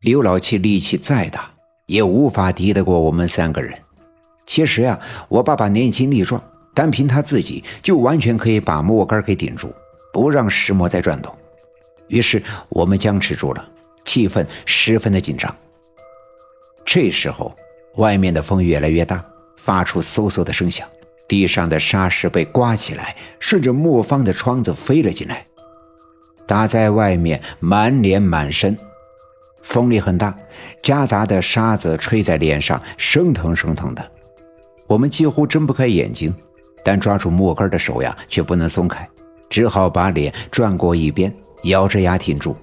刘老七力气再大，也无法敌得过我们三个人。其实呀，我爸爸年轻力壮，单凭他自己就完全可以把木杆给顶住，不让石磨再转动。于是我们僵持住了，气氛十分的紧张。这时候，外面的风越来越大，发出嗖嗖的声响，地上的沙石被刮起来，顺着磨坊的窗子飞了进来，打在外面，满脸满身。风力很大，夹杂的沙子吹在脸上，生疼生疼的。我们几乎睁不开眼睛，但抓住木杆的手呀，却不能松开，只好把脸转过一边，咬着牙挺住。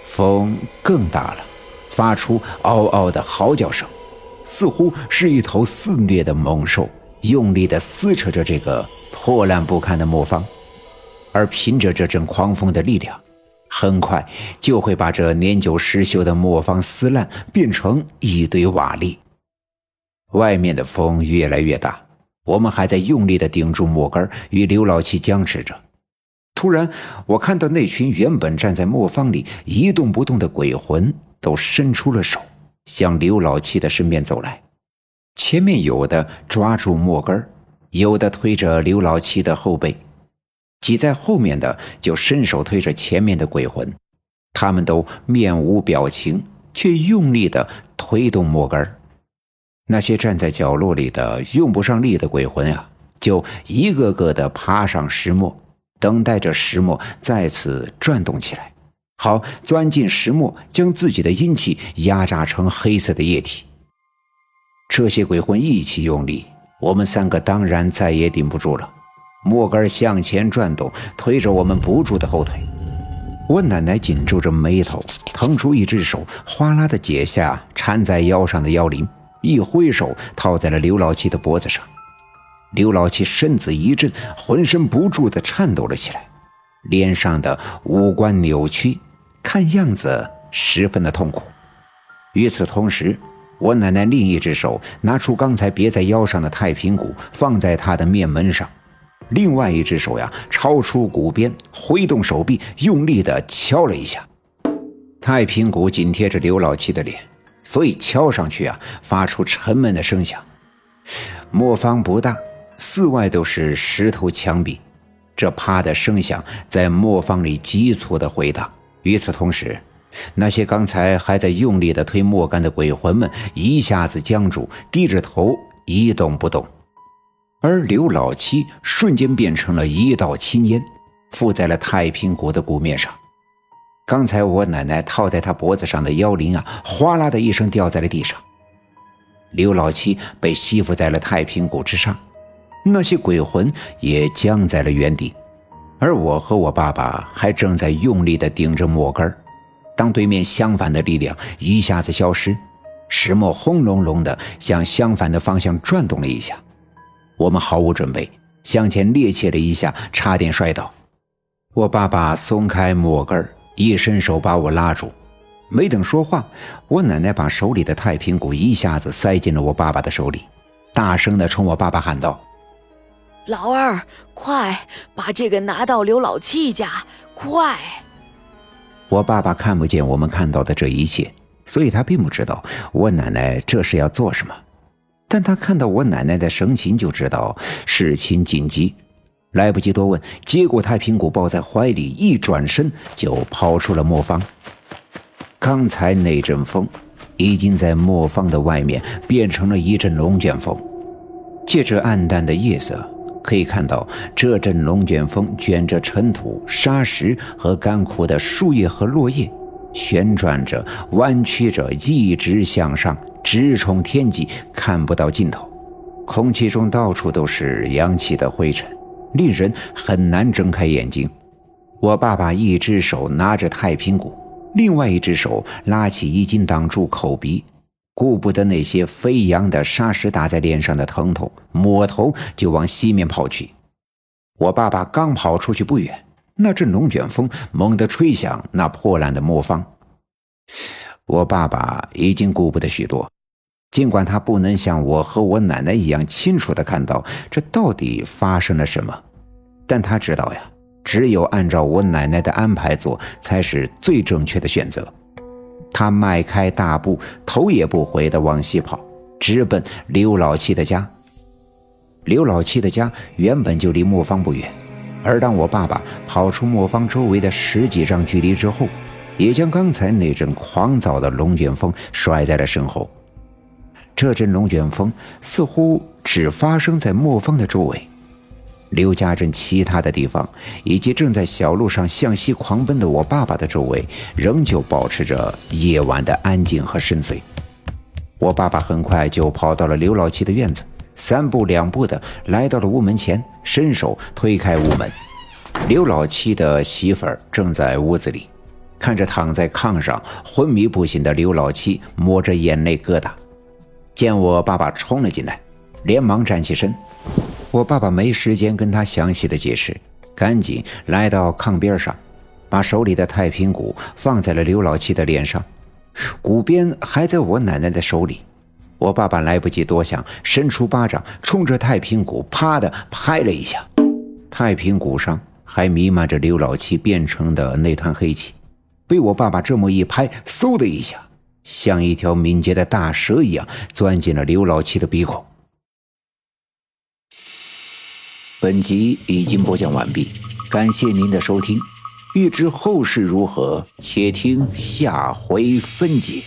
风更大了，发出嗷嗷的嚎叫声，似乎是一头肆虐的猛兽，用力地撕扯着这个破烂不堪的木方，而凭着这阵狂风的力量。很快就会把这年久失修的磨坊撕烂，变成一堆瓦砾。外面的风越来越大，我们还在用力地顶住木杆，与刘老七僵持着。突然，我看到那群原本站在磨坊里一动不动的鬼魂，都伸出了手，向刘老七的身边走来。前面有的抓住木杆，有的推着刘老七的后背。挤在后面的就伸手推着前面的鬼魂，他们都面无表情，却用力地推动木杆那些站在角落里的用不上力的鬼魂啊，就一个个的爬上石磨，等待着石磨再次转动起来，好钻进石磨，将自己的阴气压榨成黑色的液体。这些鬼魂一起用力，我们三个当然再也顶不住了。木杆向前转动，推着我们不住的后退。我奶奶紧皱着眉头，腾出一只手，哗啦的解下缠在腰上的腰铃，一挥手套在了刘老七的脖子上。刘老七身子一震，浑身不住的颤抖了起来，脸上的五官扭曲，看样子十分的痛苦。与此同时，我奶奶另一只手拿出刚才别在腰上的太平鼓，放在他的面门上。另外一只手呀，超出鼓边，挥动手臂，用力地敲了一下。太平鼓紧贴着刘老七的脸，所以敲上去啊，发出沉闷的声响。磨坊不大，四外都是石头墙壁，这啪的声响在磨坊里急促地回荡。与此同时，那些刚才还在用力地推磨杆的鬼魂们一下子僵住，低着头一动不动。而刘老七瞬间变成了一道青烟，附在了太平鼓的鼓面上。刚才我奶奶套在他脖子上的腰铃啊，哗啦的一声掉在了地上。刘老七被吸附在了太平鼓之上，那些鬼魂也僵在了原地。而我和我爸爸还正在用力的顶着木杆当对面相反的力量一下子消失，石磨轰隆隆的向相反的方向转动了一下。我们毫无准备，向前趔趄了一下，差点摔倒。我爸爸松开木杆一伸手把我拉住。没等说话，我奶奶把手里的太平鼓一下子塞进了我爸爸的手里，大声的冲我爸爸喊道：“老二，快把这个拿到刘老七家，快！”我爸爸看不见我们看到的这一切，所以他并不知道我奶奶这是要做什么。但他看到我奶奶的神情，就知道事情紧急，来不及多问，接过太平鼓抱在怀里，一转身就跑出了磨坊。刚才那阵风，已经在磨坊的外面变成了一阵龙卷风。借着暗淡的夜色，可以看到这阵龙卷风卷着尘土、沙石和干枯的树叶和落叶，旋转着、弯曲着，一直向上。直冲天际，看不到尽头。空气中到处都是扬起的灰尘，令人很难睁开眼睛。我爸爸一只手拿着太平鼓，另外一只手拉起衣襟挡住口鼻，顾不得那些飞扬的沙石打在脸上的疼痛，抹头就往西面跑去。我爸爸刚跑出去不远，那阵龙卷风猛地吹响那破烂的磨坊。我爸爸已经顾不得许多。尽管他不能像我和我奶奶一样清楚地看到这到底发生了什么，但他知道呀，只有按照我奶奶的安排做才是最正确的选择。他迈开大步，头也不回地往西跑，直奔刘老七的家。刘老七的家原本就离磨坊不远，而当我爸爸跑出磨坊周围的十几丈距离之后，也将刚才那阵狂躁的龙卷风甩在了身后。这阵龙卷风似乎只发生在磨坊的周围。刘家镇其他的地方，以及正在小路上向西狂奔的我爸爸的周围，仍旧保持着夜晚的安静和深邃。我爸爸很快就跑到了刘老七的院子，三步两步的来到了屋门前，伸手推开屋门。刘老七的媳妇儿正在屋子里，看着躺在炕上昏迷不醒的刘老七，抹着眼泪疙瘩。见我爸爸冲了进来，连忙站起身。我爸爸没时间跟他详细的解释，赶紧来到炕边上，把手里的太平鼓放在了刘老七的脸上，鼓鞭还在我奶奶的手里。我爸爸来不及多想，伸出巴掌冲着太平鼓啪的拍了一下，太平鼓上还弥漫着刘老七变成的那团黑气，被我爸爸这么一拍，嗖的一下，像一条敏捷的大蛇一样钻进了刘老七的鼻孔。本集已经播讲完毕，感谢您的收听。欲知后事如何，且听下回分解。